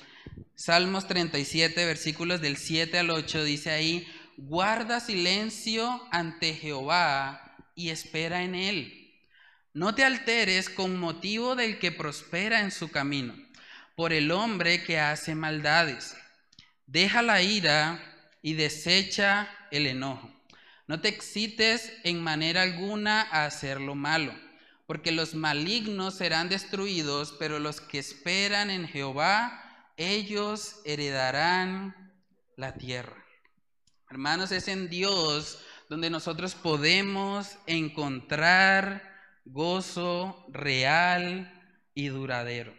Salmos 37, versículos del 7 al 8, dice ahí, guarda silencio ante Jehová y espera en él. No te alteres con motivo del que prospera en su camino, por el hombre que hace maldades. Deja la ira y desecha el enojo. No te excites en manera alguna a hacer lo malo, porque los malignos serán destruidos, pero los que esperan en Jehová, ellos heredarán la tierra. Hermanos, es en Dios donde nosotros podemos encontrar gozo real y duradero.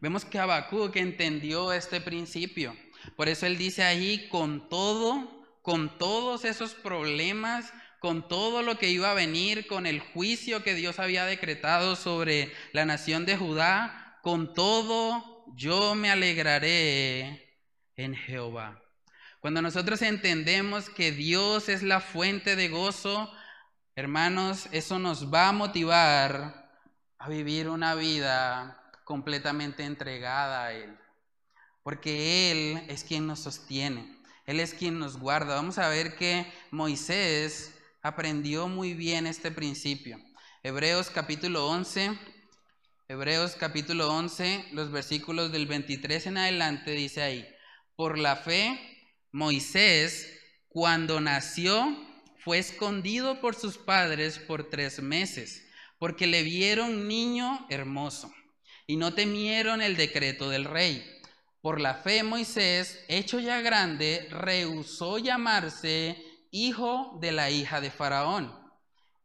Vemos que Habacuc entendió este principio. Por eso él dice ahí, con todo, con todos esos problemas, con todo lo que iba a venir, con el juicio que Dios había decretado sobre la nación de Judá, con todo yo me alegraré en Jehová. Cuando nosotros entendemos que Dios es la fuente de gozo, hermanos, eso nos va a motivar a vivir una vida completamente entregada a Él. Porque Él es quien nos sostiene, Él es quien nos guarda. Vamos a ver que Moisés aprendió muy bien este principio. Hebreos capítulo 11, Hebreos capítulo 11, los versículos del 23 en adelante dice ahí, por la fe Moisés, cuando nació, fue escondido por sus padres por tres meses, porque le vieron niño hermoso y no temieron el decreto del rey. Por la fe Moisés, hecho ya grande, rehusó llamarse hijo de la hija de Faraón,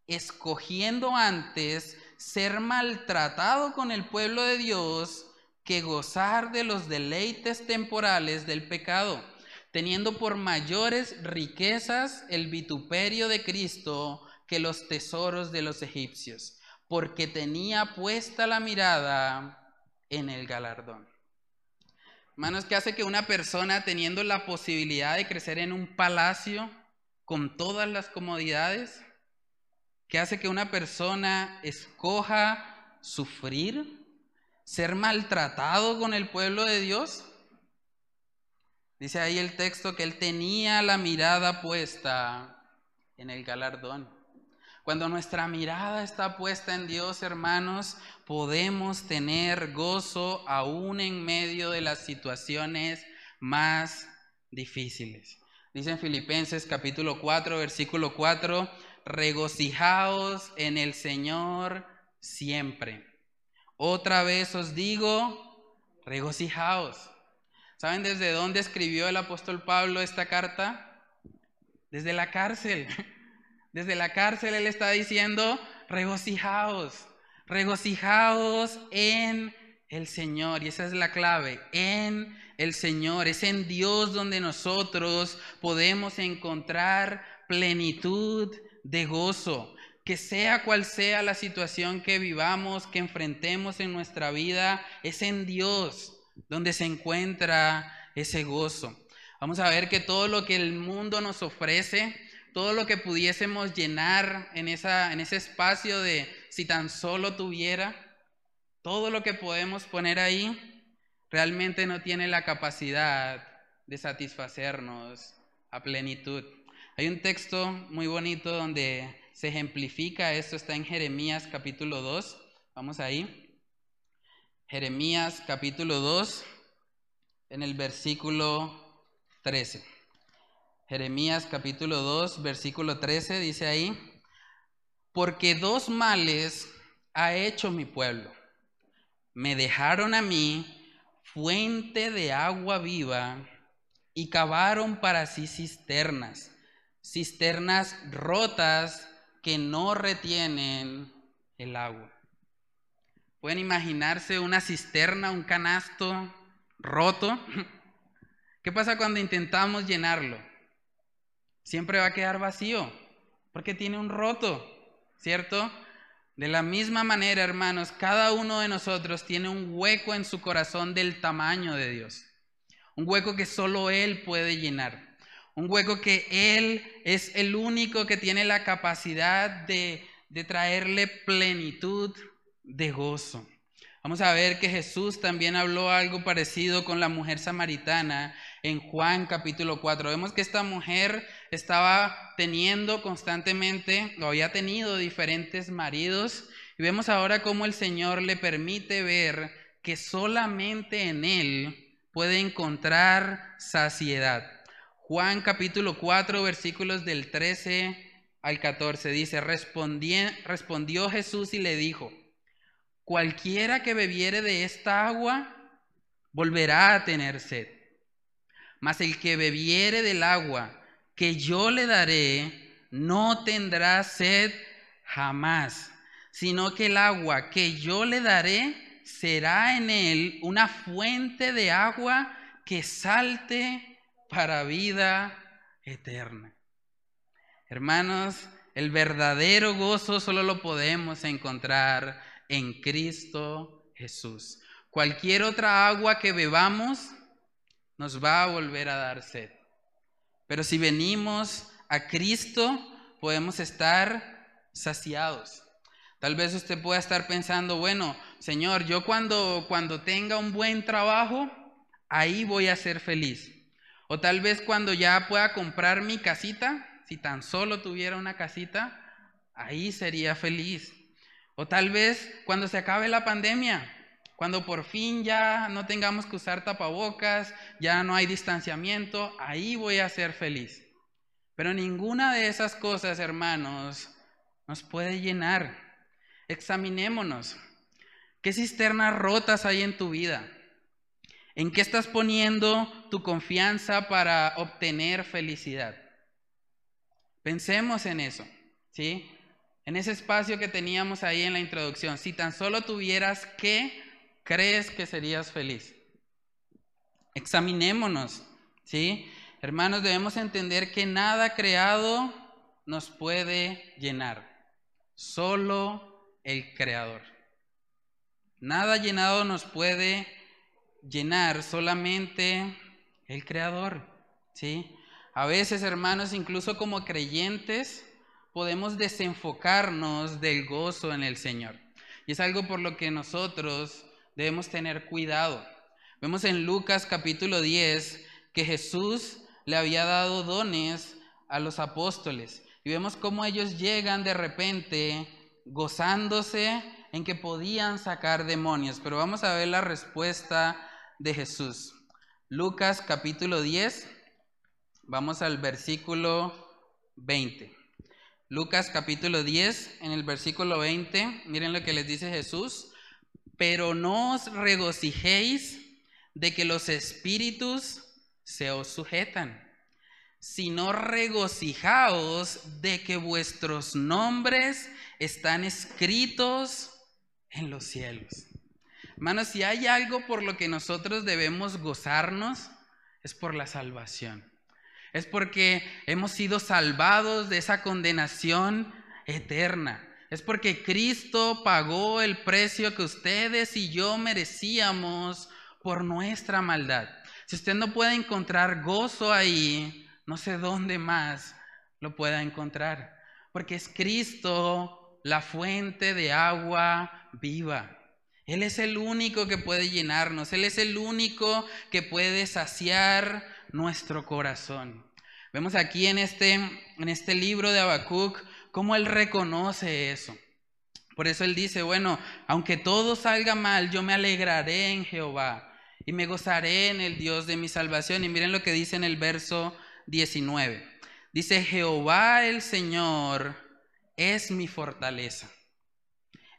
escogiendo antes ser maltratado con el pueblo de Dios que gozar de los deleites temporales del pecado teniendo por mayores riquezas el vituperio de Cristo que los tesoros de los egipcios, porque tenía puesta la mirada en el galardón. Hermanos, ¿qué hace que una persona teniendo la posibilidad de crecer en un palacio con todas las comodidades, ¿qué hace que una persona escoja sufrir, ser maltratado con el pueblo de Dios? Dice ahí el texto que él tenía la mirada puesta en el galardón. Cuando nuestra mirada está puesta en Dios, hermanos, podemos tener gozo aún en medio de las situaciones más difíciles. Dice en Filipenses capítulo 4, versículo 4, regocijaos en el Señor siempre. Otra vez os digo, regocijaos. ¿Saben desde dónde escribió el apóstol Pablo esta carta? Desde la cárcel. Desde la cárcel él está diciendo, regocijaos, regocijaos en el Señor. Y esa es la clave, en el Señor. Es en Dios donde nosotros podemos encontrar plenitud de gozo. Que sea cual sea la situación que vivamos, que enfrentemos en nuestra vida, es en Dios donde se encuentra ese gozo. Vamos a ver que todo lo que el mundo nos ofrece, todo lo que pudiésemos llenar en, ese espacio de si tan solo tuviera, todo lo que podemos poner ahí, realmente no tiene la capacidad de satisfacernos a plenitud. Hay un texto muy bonito donde se ejemplifica esto, está en Jeremías capítulo 2. Vamos ahí. Jeremías capítulo 2, en el versículo 13. Jeremías capítulo 2, versículo 13 dice ahí, porque dos males ha hecho mi pueblo. Me dejaron a mí fuente de agua viva y cavaron para sí cisternas, cisternas rotas que no retienen el agua. Pueden imaginarse una cisterna, un canasto roto. ¿Qué pasa cuando intentamos llenarlo? Siempre va a quedar vacío, porque tiene un roto, ¿cierto? De la misma manera, hermanos, cada uno de nosotros tiene un hueco en su corazón del tamaño de Dios. Un hueco que solo Él puede llenar. Un hueco que Él es el único que tiene la capacidad de, de traerle plenitud de gozo. Vamos a ver que Jesús también habló algo parecido con la mujer samaritana en Juan capítulo 4. Vemos que esta mujer estaba teniendo constantemente, o había tenido diferentes maridos, y vemos ahora cómo el Señor le permite ver que solamente en Él puede encontrar saciedad. Juan capítulo 4, versículos del 13 al 14 dice, respondió Jesús y le dijo, cualquiera que bebiere de esta agua volverá a tener sed. Mas el que bebiere del agua que yo le daré, no tendrá sed jamás, sino que el agua que yo le daré será en él una fuente de agua que salte para vida eterna. Hermanos, el verdadero gozo solo lo podemos encontrar en Cristo Jesús. Cualquier otra agua que bebamos nos va a volver a dar sed. Pero si venimos a Cristo, podemos estar saciados. Tal vez usted pueda estar pensando, bueno, Señor, yo cuando, cuando tenga un buen trabajo, ahí voy a ser feliz. O tal vez cuando ya pueda comprar mi casita, si tan solo tuviera una casita, ahí sería feliz. O tal vez cuando se acabe la pandemia, cuando por fin ya no tengamos que usar tapabocas, ya no hay distanciamiento, ahí voy a ser feliz. Pero ninguna de esas cosas, hermanos, nos puede llenar. Examinémonos. ¿Qué cisternas rotas hay en tu vida? ¿En qué estás poniendo tu confianza para obtener felicidad? Pensemos en eso, ¿sí? En ese espacio que teníamos ahí en la introducción, si tan solo tuvieras que crees que serías feliz? Examinémonos, ¿sí? Hermanos, debemos entender que nada creado nos puede llenar, solo el creador. Nada llenado nos puede llenar, solamente el creador, ¿sí? A veces, hermanos, incluso como creyentes, podemos desenfocarnos del gozo en el Señor. Y es algo por lo que nosotros debemos tener cuidado. Vemos en Lucas capítulo 10 que Jesús le había dado dones a los apóstoles y vemos cómo ellos llegan de repente gozándose en que podían sacar demonios. Pero vamos a ver la respuesta de Jesús. Lucas capítulo 10, vamos al versículo 20. Lucas capítulo 10, en el versículo 20, miren lo que les dice Jesús pero no os regocijéis de que los espíritus se os sujetan, sino regocijaos de que vuestros nombres están escritos en los cielos. Hermanos, si hay algo por lo que nosotros debemos gozarnos, es por la salvación. Es porque hemos sido salvados de esa condenación eterna. Es porque Cristo pagó el precio que ustedes y yo merecíamos por nuestra maldad. Si usted no puede encontrar gozo ahí, no sé dónde más lo pueda encontrar. Porque es Cristo la fuente de agua viva. Él es el único que puede llenarnos, Él es el único que puede saciar nuestro corazón. Vemos aquí en este, en este libro de Habacuc cómo Él reconoce eso. Por eso Él dice, bueno, aunque todo salga mal, yo me alegraré en Jehová y me gozaré en el Dios de mi salvación. Y miren lo que dice en el verso 19. Dice, Jehová el Señor es mi fortaleza,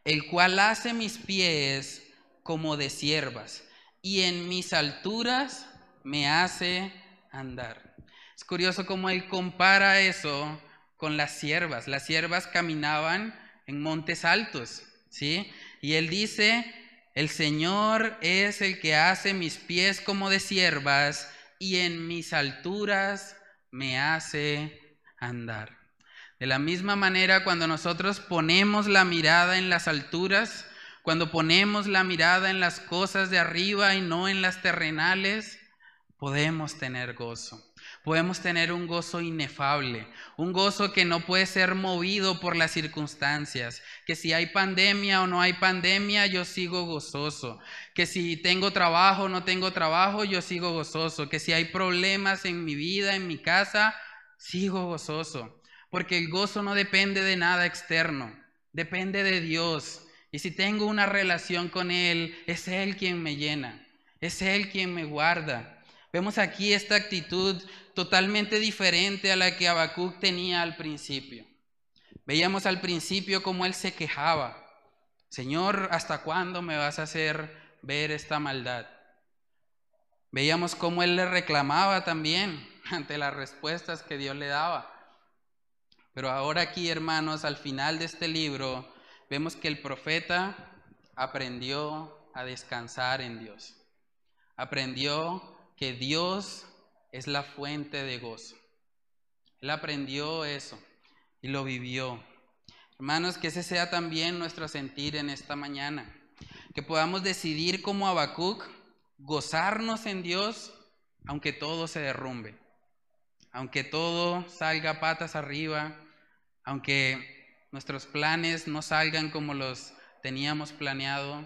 el cual hace mis pies como de siervas y en mis alturas me hace andar. Es curioso cómo él compara eso con las siervas. Las siervas caminaban en montes altos, ¿sí? Y él dice, el Señor es el que hace mis pies como de siervas y en mis alturas me hace andar. De la misma manera, cuando nosotros ponemos la mirada en las alturas, cuando ponemos la mirada en las cosas de arriba y no en las terrenales, podemos tener gozo podemos tener un gozo inefable, un gozo que no puede ser movido por las circunstancias, que si hay pandemia o no hay pandemia, yo sigo gozoso, que si tengo trabajo o no tengo trabajo, yo sigo gozoso, que si hay problemas en mi vida, en mi casa, sigo gozoso, porque el gozo no depende de nada externo, depende de Dios. Y si tengo una relación con Él, es Él quien me llena, es Él quien me guarda. Vemos aquí esta actitud totalmente diferente a la que Habacuc tenía al principio. Veíamos al principio cómo él se quejaba. Señor, ¿hasta cuándo me vas a hacer ver esta maldad? Veíamos cómo él le reclamaba también ante las respuestas que Dios le daba. Pero ahora aquí, hermanos, al final de este libro, vemos que el profeta aprendió a descansar en Dios. Aprendió que Dios es la fuente de gozo. Él aprendió eso y lo vivió. Hermanos, que ese sea también nuestro sentir en esta mañana. Que podamos decidir como Habacuc gozarnos en Dios aunque todo se derrumbe. Aunque todo salga patas arriba, aunque nuestros planes no salgan como los teníamos planeado,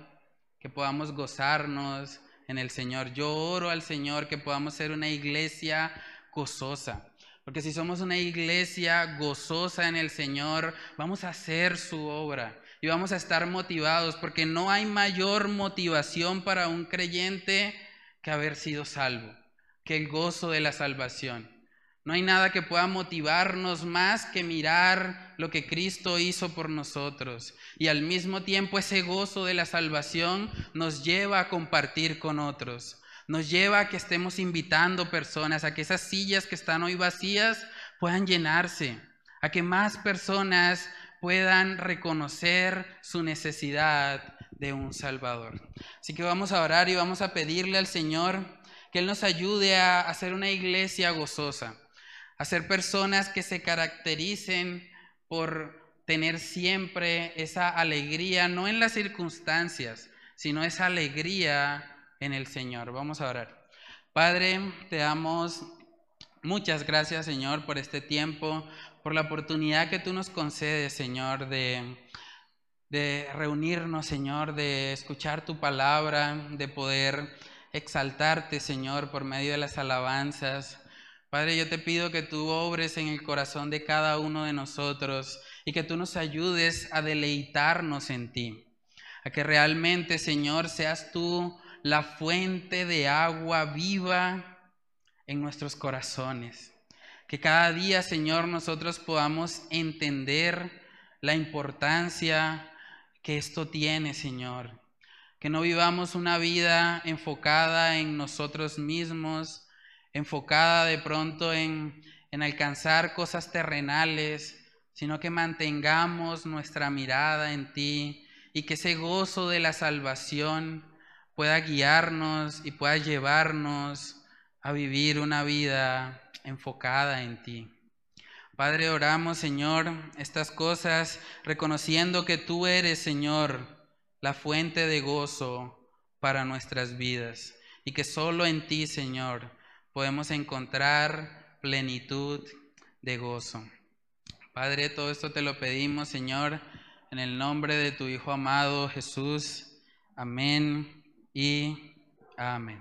que podamos gozarnos en el Señor. Yo oro al Señor que podamos ser una iglesia gozosa. Porque si somos una iglesia gozosa en el Señor, vamos a hacer su obra y vamos a estar motivados, porque no hay mayor motivación para un creyente que haber sido salvo, que el gozo de la salvación. No hay nada que pueda motivarnos más que mirar lo que Cristo hizo por nosotros. Y al mismo tiempo ese gozo de la salvación nos lleva a compartir con otros. Nos lleva a que estemos invitando personas, a que esas sillas que están hoy vacías puedan llenarse, a que más personas puedan reconocer su necesidad de un Salvador. Así que vamos a orar y vamos a pedirle al Señor que Él nos ayude a hacer una iglesia gozosa a ser personas que se caractericen por tener siempre esa alegría, no en las circunstancias, sino esa alegría en el Señor. Vamos a orar. Padre, te damos muchas gracias, Señor, por este tiempo, por la oportunidad que tú nos concedes, Señor, de, de reunirnos, Señor, de escuchar tu palabra, de poder exaltarte, Señor, por medio de las alabanzas. Padre, yo te pido que tú obres en el corazón de cada uno de nosotros y que tú nos ayudes a deleitarnos en ti. A que realmente, Señor, seas tú la fuente de agua viva en nuestros corazones. Que cada día, Señor, nosotros podamos entender la importancia que esto tiene, Señor. Que no vivamos una vida enfocada en nosotros mismos, enfocada de pronto en, en alcanzar cosas terrenales, sino que mantengamos nuestra mirada en ti y que ese gozo de la salvación pueda guiarnos y pueda llevarnos a vivir una vida enfocada en ti. Padre, oramos, Señor, estas cosas reconociendo que tú eres, Señor, la fuente de gozo para nuestras vidas y que solo en ti, Señor, podemos encontrar plenitud de gozo. Padre, todo esto te lo pedimos, Señor, en el nombre de tu Hijo amado Jesús. Amén y amén.